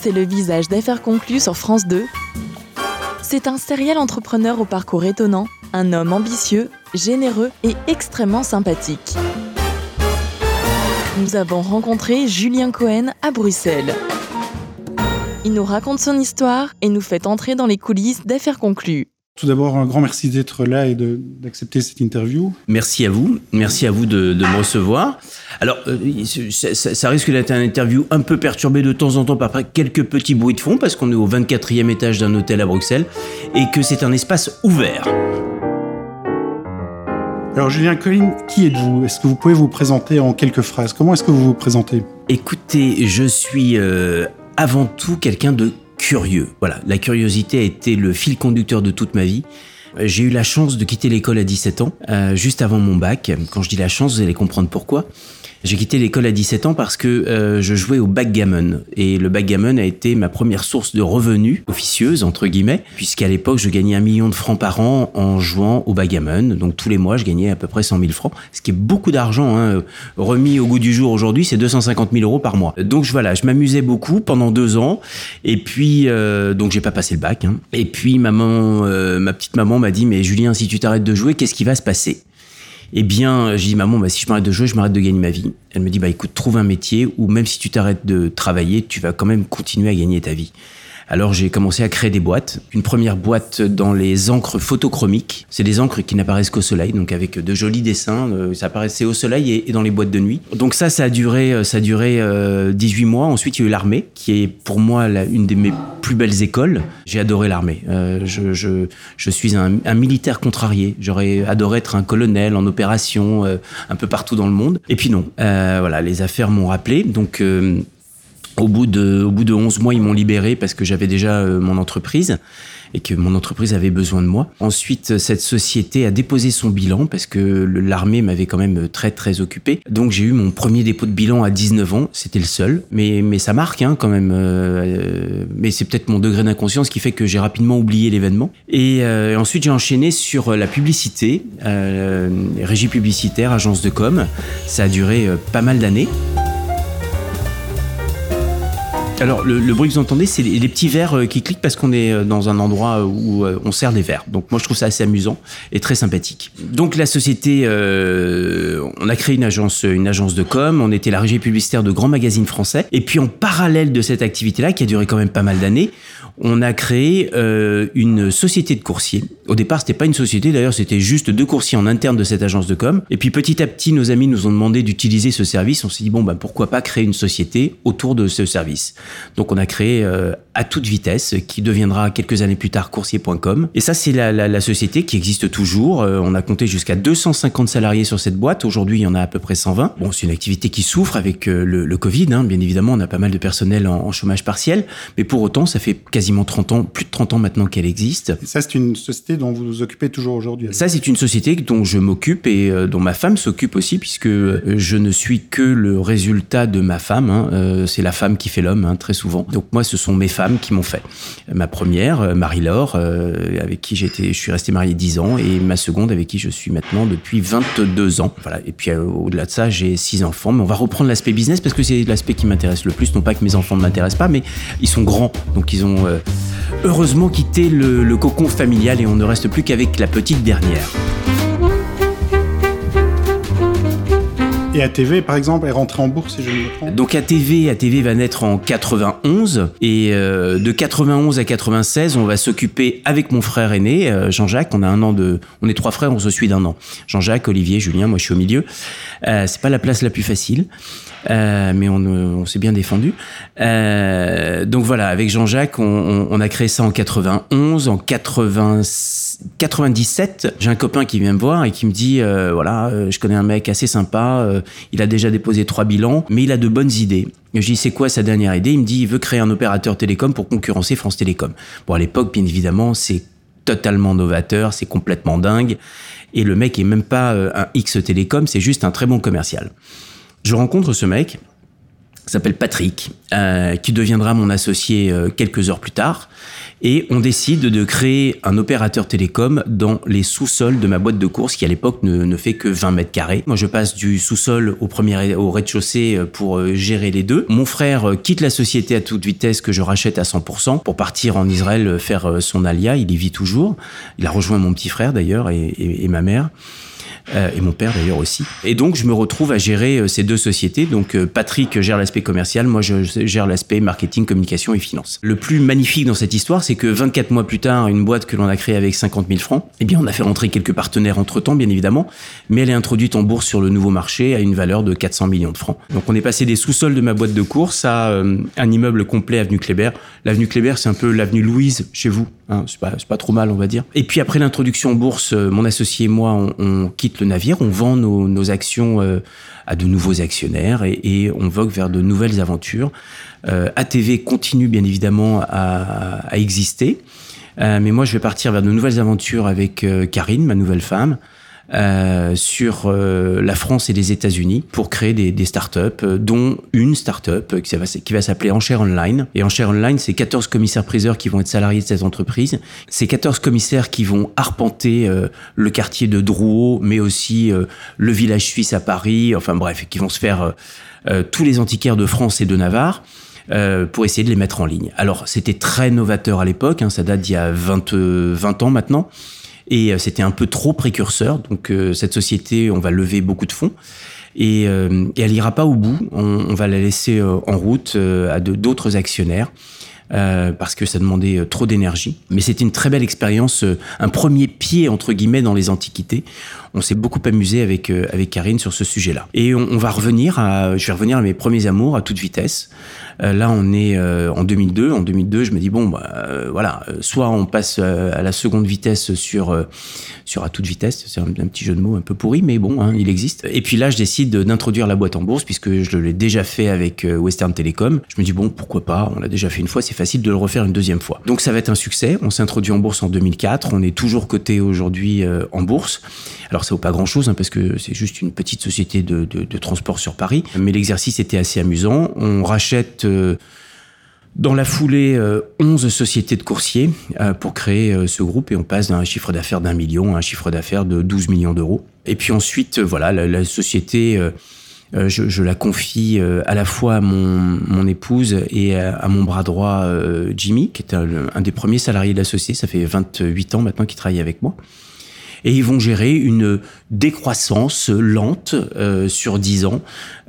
c'est le visage d'affaires conclues sur France 2. C'est un serial entrepreneur au parcours étonnant, un homme ambitieux, généreux et extrêmement sympathique. Nous avons rencontré Julien Cohen à Bruxelles. Il nous raconte son histoire et nous fait entrer dans les coulisses d'affaires conclues. Tout d'abord, un grand merci d'être là et d'accepter cette interview. Merci à vous. Merci à vous de, me recevoir. Alors, euh, ça, risque d'être une interview un peu perturbée de temps en temps par quelques petits bruits de fond parce qu'on est au 24e étage d'un hôtel à Bruxelles et que c'est un espace ouvert. Alors, Julien Collin, qui êtes-vous? Est-ce que vous pouvez vous présenter en quelques phrases? Comment est-ce que vous vous présentez? Écoutez, je suis euh, avant tout quelqu'un de curieux. Voilà, la curiosité a été le fil conducteur de toute ma vie. Euh, j'ai eu la chance de quitter l'école à 17 ans, euh, juste avant mon bac. Quand je dis la chance, vous allez comprendre pourquoi. J'ai quitté l'école à 17 ans parce que euh, je jouais au backgammon. Et le backgammon a été ma première source de revenus officieuse, entre guillemets, puisqu'à l'époque, je gagnais un million de francs par an en jouant au backgammon. Donc tous les mois, je gagnais à peu près 100 000 francs, ce qui est beaucoup d'argent. Hein. Remis au goût du jour aujourd'hui, c'est 250 000 euros par mois. Donc voilà, je m'amusais beaucoup pendant deux ans. Et puis, euh, donc j'ai pas passé le bac. Hein. Et puis maman, euh, ma petite maman m'a dit, mais Julien, si tu t'arrêtes de jouer, qu'est-ce qui va se passer? Eh bien, j'ai dit, maman, bah, si je m'arrête de jouer, je m'arrête de gagner ma vie. Elle me dit, bah, écoute, trouve un métier où même si tu t'arrêtes de travailler, tu vas quand même continuer à gagner ta vie. Alors j'ai commencé à créer des boîtes. Une première boîte dans les encres photochromiques. C'est des encres qui n'apparaissent qu'au soleil, donc avec de jolis dessins. Euh, ça apparaissait au soleil et, dans les boîtes de nuit. Donc ça, ça a duré, euh, ça a duré 18 euh, mois. Ensuite, il y a eu l'armée, qui est pour moi une de mes plus belles écoles. J'ai adoré l'armée. je, suis un, militaire contrarié. J'aurais adoré être un colonel en opération un peu partout dans le monde. Et puis non, voilà, les affaires m'ont rappelé. Donc au bout de, au bout de 11 mois, ils m'ont libéré parce que j'avais déjà euh, mon entreprise et que mon entreprise avait besoin de moi. Ensuite, cette société a déposé son bilan parce que l'armée m'avait quand même très très occupé. Donc j'ai eu mon premier dépôt de bilan à 19 ans, c'était le seul, mais mais ça marque hein, quand même. Euh, mais c'est peut-être mon degré d'inconscience qui fait que j'ai rapidement oublié l'événement. Et euh, ensuite j'ai enchaîné sur la publicité, régie publicitaire, agence de com. Ça a duré pas mal d'années. Alors, le, bruit que vous entendez, c'est les, petits verres euh, qui cliquent parce qu'on est euh, dans un endroit où euh, on sert des verres. Donc, moi, je trouve ça assez amusant et très sympathique. Donc, la société, on a créé une agence, une agence de com. On était la régie publicitaire de grands magazines français. Et puis, en parallèle de cette activité-là, qui a duré quand même pas mal d'années, on a créé une société de coursiers. Au départ, c'était pas une société, d'ailleurs, c'était juste deux coursiers en interne de cette agence de com. Et puis, petit à petit, nos amis nous ont demandé d'utiliser ce service. On s'est dit, bon, ben, pourquoi pas créer une société autour de ce service. Donc on a créé euh, à toute vitesse, qui deviendra quelques années plus tard coursier.com. Et ça, c'est la, société qui existe toujours. Euh, on a compté jusqu'à 250 salariés sur cette boîte. Aujourd'hui, il y en a à peu près 120. Bon, c'est une activité qui souffre avec euh, le, Covid. Hein. Bien évidemment, on a pas mal de personnel en, chômage partiel. Mais pour autant, ça fait quasiment 30 ans, plus de 30 ans maintenant qu'elle existe. Ça, c'est une société dont vous vous occupez toujours aujourd'hui Ça, c'est une société dont je m'occupe et dont ma femme s'occupe aussi, puisque je ne suis que le résultat de ma femme. Hein. c'est la femme qui fait l'homme, hein, très souvent. Donc moi, ce sont mes femmes qui m'ont fait. Ma première, euh, Marie-Laure, euh, avec qui j'étais, je suis resté marié 10 ans, et ma seconde, avec qui je suis maintenant depuis 22 ans. Voilà. Et puis euh, au-delà de ça, j'ai six enfants. Mais on va reprendre l'aspect business parce que c'est l'aspect qui m'intéresse le plus. Non pas que mes enfants ne m'intéressent pas, mais ils sont grands, donc ils ont heureusement quitté le cocon familial et on ne reste plus qu'avec la petite dernière. Et ATV, par exemple, est rentré en bourse, si je ne me trompe Donc ATV, ATV va naître en 91. Et euh, de 91 à 96, on va s'occuper avec mon frère aîné, euh, Jean-Jacques. On a un an de... On est trois frères, on se suit d'un an. Jean-Jacques, Olivier, Julien, moi je suis au milieu. Euh, c'est pas la place la plus facile. Euh, mais on, on s'est bien défendu. Euh, donc voilà, avec Jean-Jacques, on, on, a créé ça en 91, en 80, 97. J'ai un copain qui vient me voir et qui me dit, euh, voilà, euh, je connais un mec assez sympa, euh, il a déjà déposé trois bilans, mais il a de bonnes idées. je dis, c'est quoi sa dernière idée? Il me dit, il veut créer un opérateur télécom pour concurrencer France Télécom. Bon, à l'époque, bien évidemment, c'est totalement novateur, c'est complètement dingue. Et le mec est même pas un X Télécom, c'est juste un très bon commercial. Je rencontre ce mec s'appelle Patrick, euh, qui deviendra mon associé euh, quelques heures plus tard. Et on décide de créer un opérateur télécom dans les sous-sols de ma boîte de course qui à l'époque ne, ne, fait que 20 mètres carrés. Moi je passe du sous-sol au premier au rez-de-chaussée euh, pour gérer les deux. Mon frère quitte la société à toute vitesse que je rachète à 100% pour partir en Israël faire son alia. Il y vit toujours. Il a rejoint mon petit frère d'ailleurs et, et ma mère. Euh, et mon père d'ailleurs aussi. Et donc je me retrouve à gérer euh, ces deux sociétés. Donc euh, Patrick gère l'aspect commercial, moi je gère l'aspect marketing, communication et finance. Le plus magnifique dans cette histoire, c'est que 24 mois plus tard, une boîte que l'on a créée avec 50 000 francs, eh bien on a fait rentrer quelques partenaires entre temps, bien évidemment, mais elle est introduite en bourse sur le nouveau marché à une valeur de 400 millions de francs. Donc on est passé des sous-sols de ma boîte de course à un immeuble complet avenue Kléber. L'avenue Kléber, c'est un peu l'avenue Louise chez vous. Hein, c'est pas, trop mal, on va dire. Et puis après l'introduction en bourse, mon associé et moi, on quitte le navire, on vend nos, actions euh, à de nouveaux actionnaires et, on vogue vers de nouvelles aventures. Euh, ATV continue bien évidemment à, exister, euh, mais moi je vais partir vers de nouvelles aventures avec Karine, ma nouvelle femme. Euh, sur euh, la France et les États-Unis pour créer des, des startups, euh, dont une startup qui va, qui va s'appeler Enchère Online. Et Enchère Online, c'est 14 commissaires-priseurs qui vont être salariés de cette entreprise. C'est 14 commissaires qui vont arpenter euh, le quartier de Drouot, mais aussi euh, le village suisse à Paris, enfin bref, qui vont se faire tous les antiquaires de France et de Navarre. Pour essayer de les mettre en ligne. Alors, c'était très novateur à l'époque, hein, ça date d'il y a 20, 20 ans maintenant et euh, c'était un peu trop précurseur. Donc euh, cette société, on va lever beaucoup de fonds. Et, euh, elle ira pas au bout. On, on va la laisser en route à d'autres actionnaires. Euh, parce que ça demandait trop d'énergie. Mais c'était une très belle expérience, un premier pied entre guillemets dans les antiquités. On s'est beaucoup amusé avec avec Karine sur ce sujet-là. Et on, va revenir à, je vais revenir à mes premiers amours à toute vitesse. Euh, là, on est euh, en 2002. En 2002, je me dis bon, bah, euh, voilà, soit on passe à la seconde vitesse sur sur à toute vitesse. C'est un, un, petit jeu de mots un peu pourri, mais bon, hein, il existe. Et puis là, je décide d'introduire la boîte en bourse puisque je l'ai déjà fait avec Western Telecom. Je me dis bon, pourquoi pas? On l'a déjà fait une fois, c'est facile de le refaire une deuxième fois. Donc ça va être un succès. On s'introduit en bourse en 2004. On est toujours coté aujourd'hui en bourse. Alors ça vaut pas grand chose hein, parce que c'est juste une petite société de, de, de transport sur Paris. Mais l'exercice était assez amusant. On rachète euh, dans la foulée, euh, 11 sociétés de coursiers euh, pour créer euh, ce groupe et on passe d'un chiffre d'affaires d'un million à un chiffre d'affaires de 12 millions d'euros. Et puis ensuite, voilà, la, société, euh, je, je, la confie euh, à la fois à mon, mon épouse et à, mon bras droit, Jimmy, qui est un, des premiers salariés de la société. Ça fait 28 ans maintenant qu'il travaille avec moi et ils vont gérer une décroissance lente euh, sur 10 ans.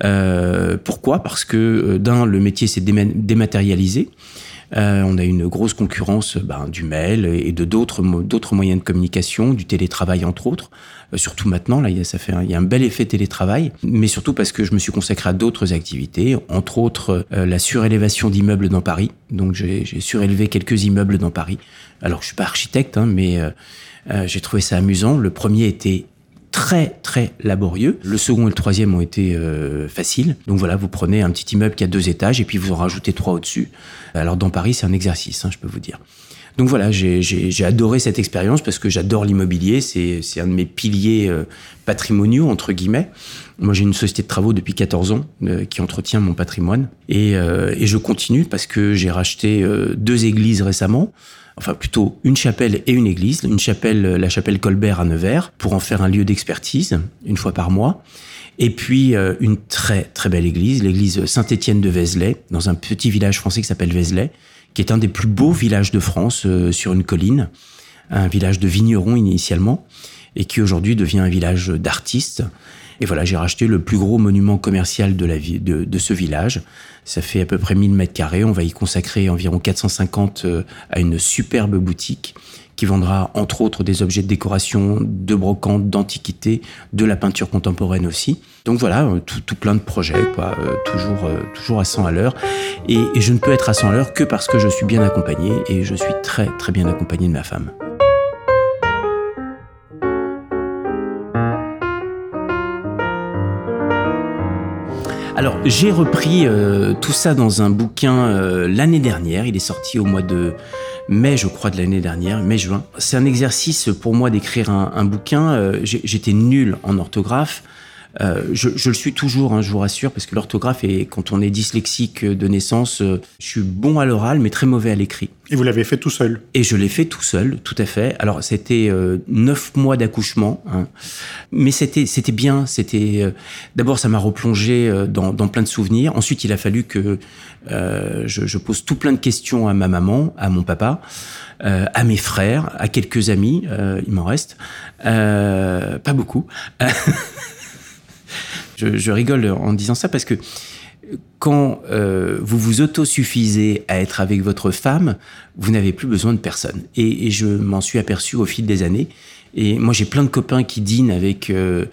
Euh, pourquoi? Parce que euh, d'un, le métier s'est dématérialisé. Euh, on a une grosse concurrence ben, du mail et de d'autres d'autres moyens de communication, du télétravail entre autres. Euh, surtout maintenant, là, ça fait un, il y a un bel effet télétravail, mais surtout parce que je me suis consacré à d'autres activités, entre autres euh, la surélévation d'immeubles dans Paris. Donc j'ai surélevé quelques immeubles dans Paris. Alors je suis pas architecte, hein, mais euh, j'ai trouvé ça amusant. Le premier était très très laborieux. Le second et le troisième ont été euh, faciles. Donc voilà, vous prenez un petit immeuble qui a deux étages et puis vous en rajoutez trois au-dessus. Alors dans Paris, c'est un exercice, hein, je peux vous dire. Donc voilà, j'ai adoré cette expérience parce que j'adore l'immobilier. C'est un de mes piliers euh, patrimoniaux, entre guillemets. Moi, j'ai une société de travaux depuis 14 ans euh, qui entretient mon patrimoine. Et, euh, et je continue parce que j'ai racheté euh, deux églises récemment enfin plutôt une chapelle et une église, une chapelle, la chapelle Colbert à Nevers, pour en faire un lieu d'expertise une fois par mois. Et puis euh, une très très belle église, l'église Saint-Étienne de Vézelay, dans un petit village français qui s'appelle Vézelay, qui est un des plus beaux villages de France euh, sur une colline, un village de vignerons initialement, et qui aujourd'hui devient un village d'artistes. Et voilà, j'ai racheté le plus gros monument commercial de, ce village. Ça fait à peu près 1000 mètres carrés. On va y consacrer environ 450 euh, à une superbe boutique qui vendra entre autres des objets de décoration, de brocante, d'antiquité, de la peinture contemporaine aussi. Donc voilà, euh, tout, plein de projets, euh, toujours, toujours à 100 à l'heure. Et, et je ne peux être à 100 à l'heure que parce que je suis bien accompagné et je suis très très bien accompagné de ma femme. Alors, j'ai repris euh, tout ça dans un bouquin euh, l'année dernière. Il est sorti au mois de mai, je crois, de l'année dernière, mai-juin. C'est un exercice pour moi d'écrire un, bouquin. Euh, J'étais nul en orthographe. Euh, je, je, le suis toujours, hein, je vous rassure, parce que l'orthographe, et quand on est dyslexique de naissance, euh, je suis bon à l'oral, mais très mauvais à l'écrit. Et vous l'avez fait tout seul Et je l'ai fait tout seul, tout à fait. Alors, c'était euh, neuf mois d'accouchement, hein. mais c'était c'était bien. C'était euh, d'abord, ça m'a replongé euh, dans, dans, plein de souvenirs. Ensuite, il a fallu que je, je, pose tout plein de questions à ma maman, à mon papa, à mes frères, à quelques amis. il m'en reste pas beaucoup. je, rigole en disant ça parce que quand euh, vous vous autosuffisez à être avec votre femme, vous n'avez plus besoin de personne. Et, et je m'en suis aperçu au fil des années. Et moi, j'ai plein de copains qui dînent avec euh,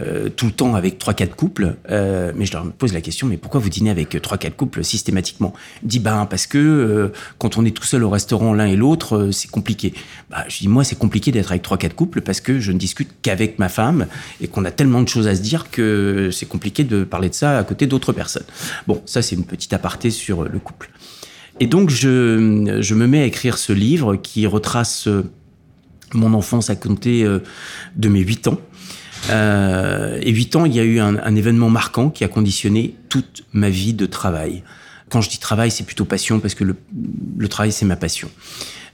euh, tout le temps avec trois quatre couples, euh, mais je leur pose la question mais pourquoi vous dînez avec trois quatre couples systématiquement? Je dis ben parce que euh, quand on est tout seul au restaurant l'un et l'autre, euh, c'est compliqué. Bah, je dis moi c'est compliqué d'être avec trois quatre couples parce que je ne discute qu'avec ma femme et qu'on a tellement de choses à se dire que c'est compliqué de parler de ça à côté d'autres personnes. Bon, ça c'est une petite aparté sur le couple. Et donc je, je me mets à écrire ce livre qui retrace mon enfance à compter de mes 8 ans. Euh, et 8 ans, il y a eu un, un, événement marquant qui a conditionné toute ma vie de travail. Quand je dis travail, c'est plutôt passion parce que le, le travail, c'est ma passion.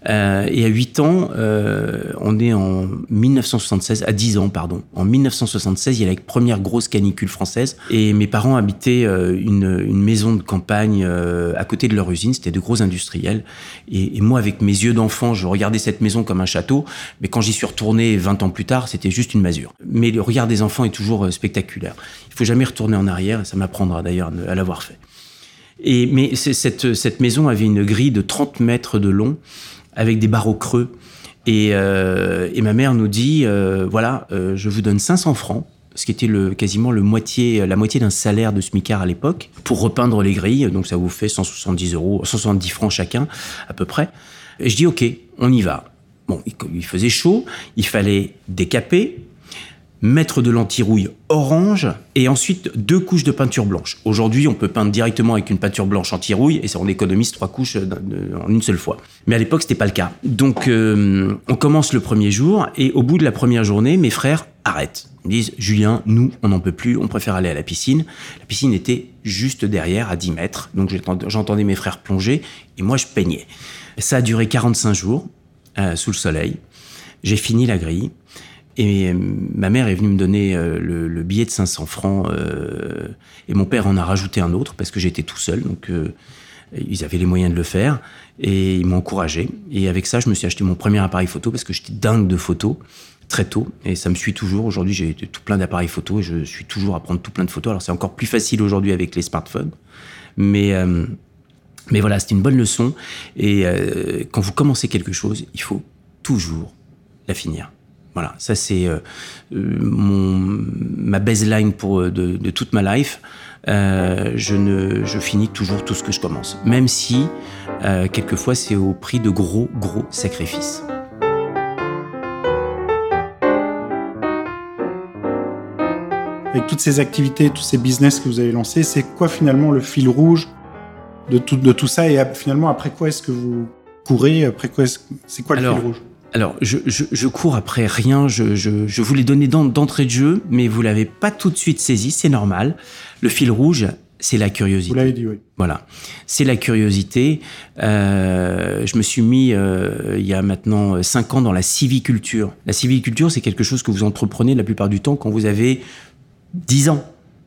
Euh, et à 8 ans, euh, on est en 1976, à 10 ans, pardon. En 1976, il y a la première grosse canicule française. Et mes parents habitaient euh, une, une, maison de campagne euh, à côté de leur usine. C'était de gros industriels. Et, et moi, avec mes yeux d'enfant, je regardais cette maison comme un château. Mais quand j'y suis retourné 20 ans plus tard, c'était juste une masure. Mais le regard des enfants est toujours euh, spectaculaire. Il faut jamais retourner en arrière. Ça m'apprendra d'ailleurs à l'avoir fait. Et, mais cette, cette maison avait une grille de 30 mètres de long avec des barreaux creux. Et, euh, ma mère nous dit, euh, voilà, euh, je vous donne 500 francs, ce qui était le, quasiment le moitié, la moitié d'un salaire de smicard à l'époque, pour repeindre les grilles. Donc ça vous fait 170 euros, 170 francs chacun, à peu près. Et je dis, ok, on y va. Bon, il faisait chaud, il fallait décaper, mettre de l'antirouille orange et ensuite deux couches de peinture blanche. Aujourd'hui, on peut peindre directement avec une peinture blanche anti-rouille et ça on économise trois couches en une seule fois. Mais à l'époque, c'était pas le cas. Donc euh, on commence le premier jour et au bout de la première journée, mes frères arrêtent. Ils disent Julien, nous, on n'en peut plus, on préfère aller à la piscine. La piscine était juste derrière, à 10 mètres. Donc j'entendais mes frères plonger et moi je peignais. Ça a duré 45 jours euh, sous le soleil. J'ai fini la grille. Et ma mère est venue me donner euh, le, le, billet de 500 francs euh, et mon père en a rajouté un autre parce que j'étais tout seul. Donc euh, ils avaient les moyens de le faire et ils m'ont encouragé. Et avec ça, je me suis acheté mon premier appareil photo parce que j'étais dingue de photos très tôt et ça me suit toujours. Aujourd'hui, j'ai tout plein d'appareils photo et je suis toujours à prendre tout plein de photos. Alors c'est encore plus facile aujourd'hui avec les smartphones, mais euh, mais voilà, c'était une bonne leçon. Et euh, quand vous commencez quelque chose, il faut toujours la finir. Voilà, ça c'est euh, mon ma baseline pour de, de toute ma life. Euh, je ne je finis toujours tout ce que je commence, même si euh, quelquefois c'est au prix de gros gros sacrifices. Avec toutes ces activités, tous ces business que vous avez lancés, c'est quoi finalement le fil rouge de tout, de tout ça? Et finalement, après quoi est-ce que vous courez? Après quoi c'est quoi le Alors, fil rouge? Alors, je, je, je, cours après rien. Je, je, je vous l'ai donné d'entrée de jeu, mais vous l'avez pas tout de suite saisi. C'est normal. Le fil rouge, c'est la curiosité. Vous l'avez dit, oui. Voilà, c'est la curiosité. Euh, je me suis mis euh, il y a maintenant cinq ans dans la civiculture. La civiculture, c'est quelque chose que vous entreprenez la plupart du temps quand vous avez 10 ans.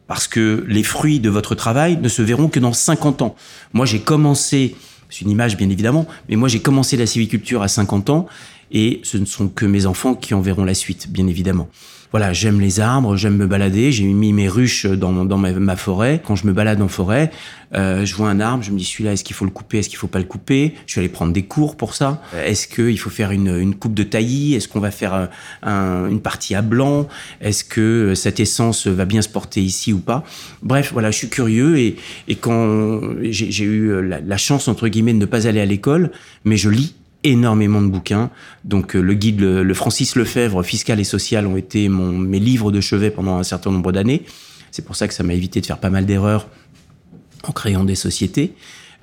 Parce que les fruits de votre travail ne se verront que dans 50 ans. Moi, j'ai commencé, c'est une image bien évidemment, mais moi j'ai commencé la civiculture à 50 ans et ce ne sont que mes enfants qui en verront la suite, bien évidemment. Voilà, j'aime les arbres, j'aime me balader, j'ai mis mes ruches dans, ma, forêt. Quand je me balade en forêt, euh, je vois un arbre, je me dis celui-là, est-ce qu'il faut le couper, est-ce qu'il faut pas le couper? Je suis allé prendre des cours pour ça. Est-ce qu'il faut faire une, coupe de taillis? Est-ce qu'on va faire un, une partie à blanc? Est-ce que cette essence va bien se porter ici ou pas? Bref, voilà, je suis curieux et, quand j'ai eu la chance, entre guillemets, de ne pas aller à l'école, mais je lis énormément de bouquins. Donc euh, le guide, le, le, Francis Lefebvre, fiscal et social, ont été mon, mes livres de chevet pendant un certain nombre d'années. C'est pour ça que ça m'a évité de faire pas mal d'erreurs en créant des sociétés.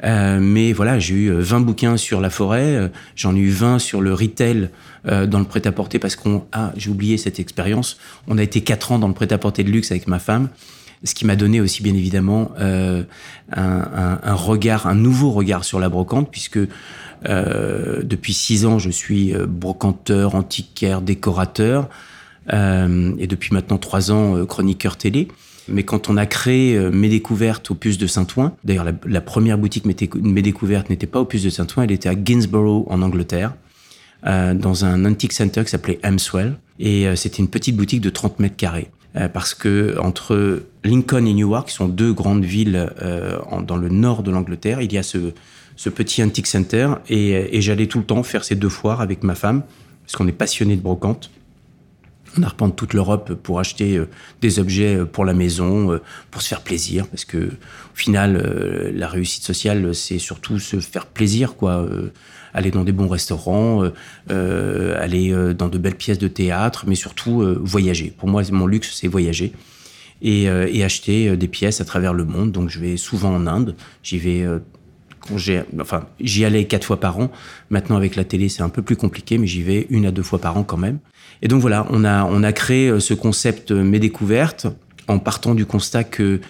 mais voilà, j'ai eu 20 bouquins sur la forêt, j'en ai eu 20 sur le retail dans le prêt-à-porter parce qu'on ah j'ai oublié cette expérience. On a été 4 ans dans le prêt-à-porter de luxe avec ma femme ce qui m'a donné aussi bien évidemment euh, un, regard, un nouveau regard sur la brocante, puisque euh, depuis six ans je suis euh, brocanteur, antiquaire, décorateur, euh, et depuis maintenant trois ans chroniqueur télé. Mais quand on a créé Mes Découvertes au Puce de Saint-Ouen, d'ailleurs la, la, première boutique Mes Découvertes n'était pas au Puce de Saint-Ouen, elle était à Gainsborough en Angleterre. Euh, dans un antique center qui s'appelait Amswell. Et euh, c'était une petite boutique de 30 mètres carrés. Euh, parce que entre Lincoln et Newark, qui sont deux grandes villes euh, dans le nord de l'Angleterre, il y a ce, ce petit antique center et, et j'allais tout le temps faire ces deux foires avec ma femme parce qu'on est passionné de brocante. On arpente toute l'Europe pour acheter euh, des objets euh, pour la maison, euh, pour se faire plaisir, parce que au final, la réussite sociale, c'est surtout se faire plaisir, quoi. Aller dans des bons restaurants, aller dans de belles pièces de théâtre, mais surtout voyager. Pour moi, mon luxe, c'est voyager. Et, acheter des pièces à travers le monde. Donc, je vais souvent en Inde. J'y vais enfin, j'y allais quatre fois par an. Maintenant, avec la télé, c'est un peu plus compliqué, mais j'y vais une à deux fois par an quand même. Et donc voilà, on a, on a créé ce concept Mes Découvertes en partant du constat que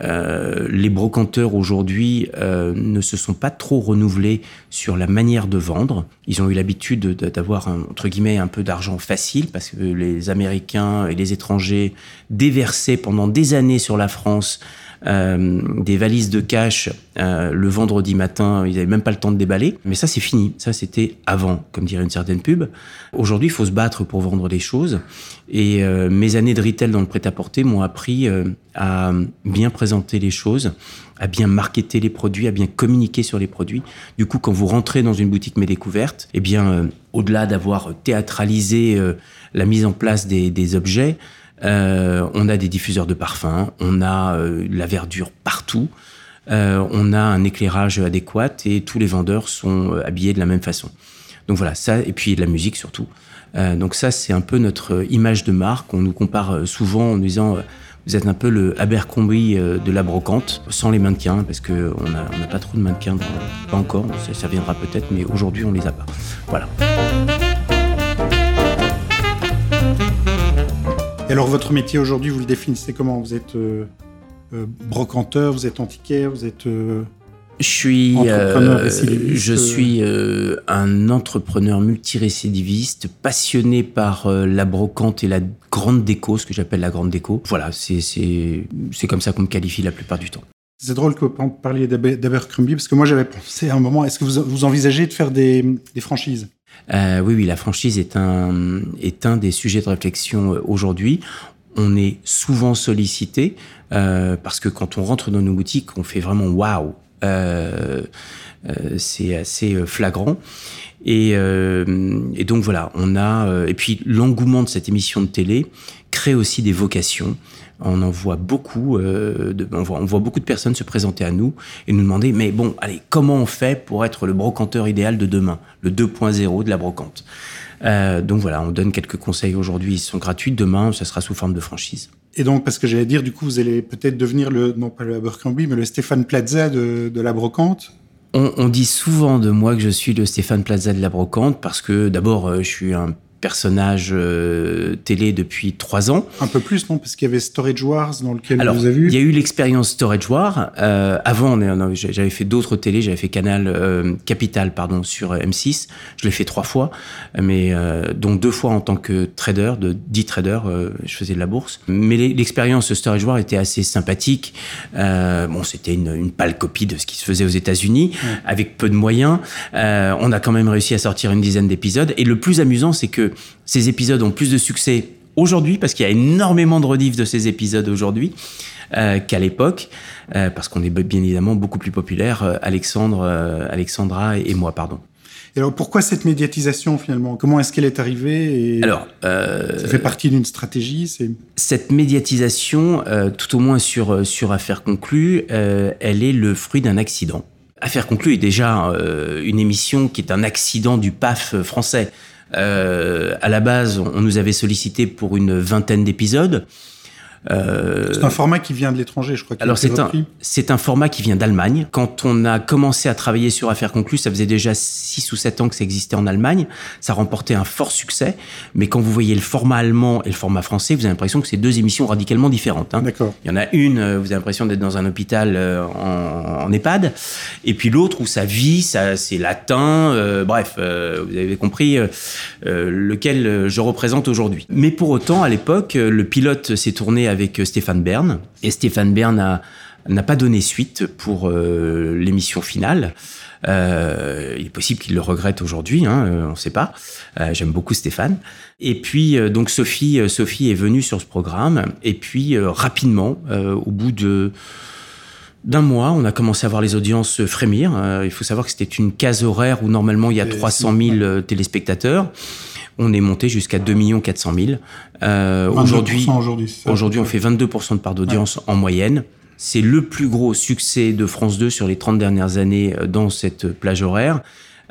euh, les brocanteurs aujourd'hui euh, ne se sont pas trop renouvelés sur la manière de vendre. Ils ont eu l'habitude d'avoir entre guillemets un peu d'argent facile parce que les Américains et les étrangers déversaient pendant des années sur la France euh, des valises de cash euh, le vendredi matin, ils n'avaient même pas le temps de déballer. Mais ça, c'est fini. Ça, c'était avant, comme dirait une certaine pub. Aujourd'hui, il faut se battre pour vendre des choses. Et euh, mes années de retail dans le prêt-à-porter m'ont appris euh, à bien présenter les choses, à bien marketer les produits, à bien communiquer sur les produits. Du coup, quand vous rentrez dans une boutique Mes Découvertes, eh bien, euh, au-delà d'avoir théâtralisé euh, la mise en place des, des objets, euh, on a des diffuseurs de parfums, on a euh, la verdure partout, euh, on a un éclairage adéquat et tous les vendeurs sont euh, habillés de la même façon. Donc voilà, ça, et puis de la musique surtout. Euh, donc ça, c'est un peu notre image de marque. On nous compare souvent en disant vous êtes un peu le Abercrombie de la brocante, sans les mannequins, parce qu'on n'a on a pas trop de mannequins, pas encore, ça, ça viendra peut-être, mais aujourd'hui on les a pas. Voilà. Et alors votre métier aujourd'hui, vous le définissez comment? Vous êtes euh, euh, brocanteur, vous êtes antiquaire, vous êtes... Euh, je suis, je suis un entrepreneur multirécidiviste, passionné par la brocante et la grande déco, ce que j'appelle la grande déco. Voilà, c'est comme ça qu'on me qualifie la plupart du temps. C'est drôle que vous parliez d'Abercrombie, parce que moi j'avais pensé à un moment, est-ce que vous, vous envisagez de faire des, des franchises? Euh, oui, oui, la franchise est un, est un des sujets de réflexion aujourd'hui. On est souvent sollicité euh, parce que quand on rentre dans nos boutiques, on fait vraiment waouh. Euh, euh, c'est assez flagrant. Et, euh, et, donc voilà, on a et puis l'engouement de cette émission de télé crée aussi des vocations. On en voit beaucoup, euh, de, on, voit, on voit beaucoup de personnes se présenter à nous et nous demander mais bon, allez, comment on fait pour être le brocanteur idéal de demain, le 2.0 de la brocante? Euh, Donc voilà, on donne quelques conseils aujourd'hui, ils sont gratuits. Demain, ça sera sous forme de franchise. Et donc, parce que j'allais dire, du coup, vous allez peut-être devenir le, non pas le Abercrombie, mais le Stéphane Plaza de, de la brocante on, on, dit souvent de moi que je suis le Stéphane Plaza de la brocante parce que d'abord, euh, je suis un personnage euh, télé depuis trois ans. Un peu plus, non? Parce qu'il y avait Storage Wars dans lequel Alors, vous avez vu. Il y a eu l'expérience Storage War. Euh, avant, j'avais fait d'autres télés. J'avais fait Canal euh, Capital, pardon, sur M6. Je l'ai fait trois fois, mais donc deux fois en tant que trader, de 10 traders, je faisais de la bourse. Mais l'expérience Storage War était assez sympathique. Bon, c'était une, une pâle copie de ce qui se faisait aux États-Unis, ouais. avec peu de moyens. On a quand même réussi à sortir une dizaine d'épisodes. Et le plus amusant, c'est que ces épisodes ont plus de succès aujourd'hui parce qu'il y a énormément de rediffs de ces épisodes aujourd'hui euh, qu'à l'époque euh, parce qu'on est bien évidemment beaucoup plus populaire euh, Alexandre Alexandra et moi pardon et alors pourquoi cette médiatisation finalement? Comment est-ce qu'elle est arrivée? Et Alors, euh, ça fait partie d'une stratégie. C'est? Cette médiatisation, euh, tout au moins sur sur affaires conclues, euh, elle est le fruit d'un accident. Affaires conclues est déjà une émission qui est un accident du PAF français. Euh, à la base, on nous avait sollicité pour une vingtaine d'épisodes. Euh, c'est un format qui vient de l'étranger, je crois. Alors c'est un, c'est un format qui vient d'Allemagne. Quand on a commencé à travailler sur Affaires conclues, ça faisait déjà 6 ou 7 ans que ça existait en Allemagne. Ça remportait un fort succès. Mais quand vous voyez le format allemand et le format français, vous avez l'impression que c'est deux émissions radicalement différentes. Hein. D'accord. Il y en a une, euh, vous avez l'impression d'être dans un hôpital euh, en, en EHPAD. Et puis l'autre où ça vit, ça, c'est latin. bref, vous avez compris lequel je représente aujourd'hui. Mais pour autant, à l'époque, le pilote s'est tourné avec euh, Stéphane Bern. Et Stéphane Bern n'a pas donné suite pour euh, l'émission finale. Euh, il est possible qu'il le regrette aujourd'hui, hein, on ne sait pas. J'aime beaucoup Stéphane. Et puis donc Sophie, Sophie est venue sur ce programme. Et puis rapidement, au bout de d'un mois, on a commencé à voir les audiences frémir. il faut savoir que c'était une case horaire où normalement il y a 300 000 téléspectateurs. On est monté jusqu'à 2 400 000. Euh, aujourd'hui, aujourd'hui, on fait 22% de part d'audience en moyenne. C'est le plus gros succès de France 2 sur les 30 dernières années euh, dans cette plage horaire.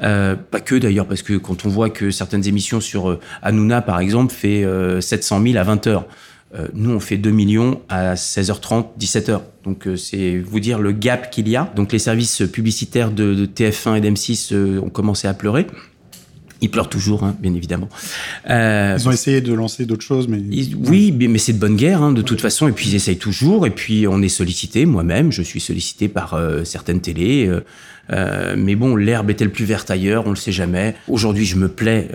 Euh, pas que d'ailleurs, parce que quand on voit que certaines émissions sur euh, Hanouna, par exemple, fait 700 000 à 20 heures. nous, on fait 2 millions à 16h30, 17h. Donc, c'est vous dire le gap qu'il y a. Donc, les services publicitaires de, de TF1 et d'M6 ont commencé à pleurer. Ils pleurent toujours, hein, bien évidemment. Euh, ils ont essayé de lancer d'autres choses, mais oui, mais c'est de bonne guerre, hein, de toute façon. Et puis ils essayent toujours. Et puis on est sollicité. Moi-même, je suis sollicité par euh, certaines télés. Euh, mais bon, l'herbe est-elle plus verte ailleurs? On le sait jamais. Aujourd'hui, je me plais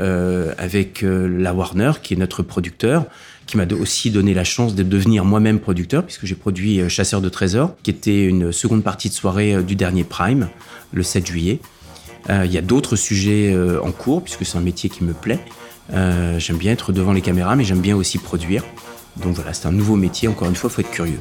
avec la Warner, qui est notre producteur qui m'a aussi donné la chance de devenir moi-même producteur, puisque j'ai produit Chasseur de trésors, qui était une seconde partie de soirée du dernier Prime, le 7 juillet. Euh, il y a d'autres sujets euh, en cours, puisque c'est un métier qui me plaît. Euh, j'aime bien être devant les caméras, mais j'aime bien aussi produire. Donc voilà, c'est un nouveau métier. Encore une fois, il faut être curieux.